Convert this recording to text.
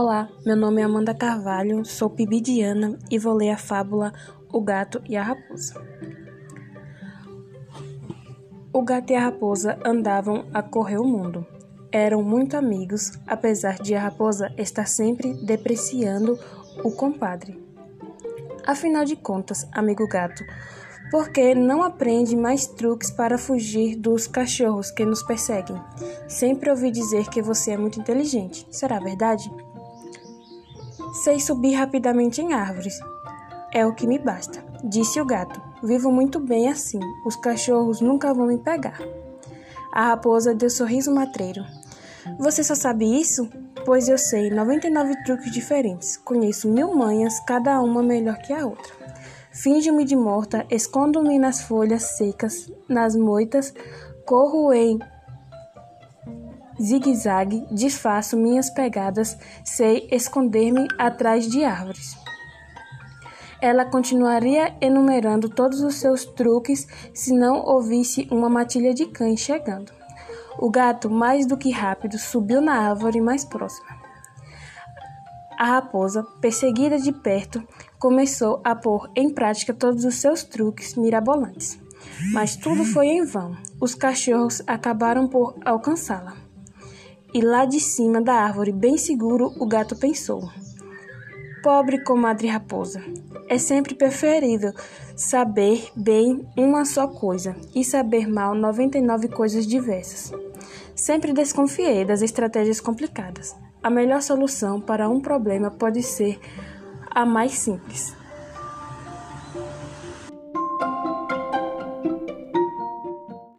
Olá, meu nome é Amanda Carvalho, sou pibidiana e vou ler a fábula O Gato e a Raposa. O gato e a raposa andavam a correr o mundo. Eram muito amigos, apesar de a raposa estar sempre depreciando o compadre. Afinal de contas, amigo gato, porque não aprende mais truques para fugir dos cachorros que nos perseguem. Sempre ouvi dizer que você é muito inteligente. Será verdade? Sei subir rapidamente em árvores. É o que me basta, disse o gato. Vivo muito bem assim. Os cachorros nunca vão me pegar. A raposa deu sorriso matreiro. Você só sabe isso? Pois eu sei 99 truques diferentes. Conheço mil manhas, cada uma melhor que a outra. Finjo-me de morta, escondo-me nas folhas secas, nas moitas, corro em zigue-zague, disfarço minhas pegadas, sei esconder-me atrás de árvores. Ela continuaria enumerando todos os seus truques se não ouvisse uma matilha de cães chegando. O gato, mais do que rápido, subiu na árvore mais próxima. A raposa, perseguida de perto, começou a pôr em prática todos os seus truques mirabolantes. Mas tudo foi em vão. Os cachorros acabaram por alcançá-la. E lá de cima da árvore, bem seguro, o gato pensou: Pobre comadre raposa, é sempre preferível saber bem uma só coisa e saber mal 99 coisas diversas. Sempre desconfiei das estratégias complicadas. A melhor solução para um problema pode ser a mais simples.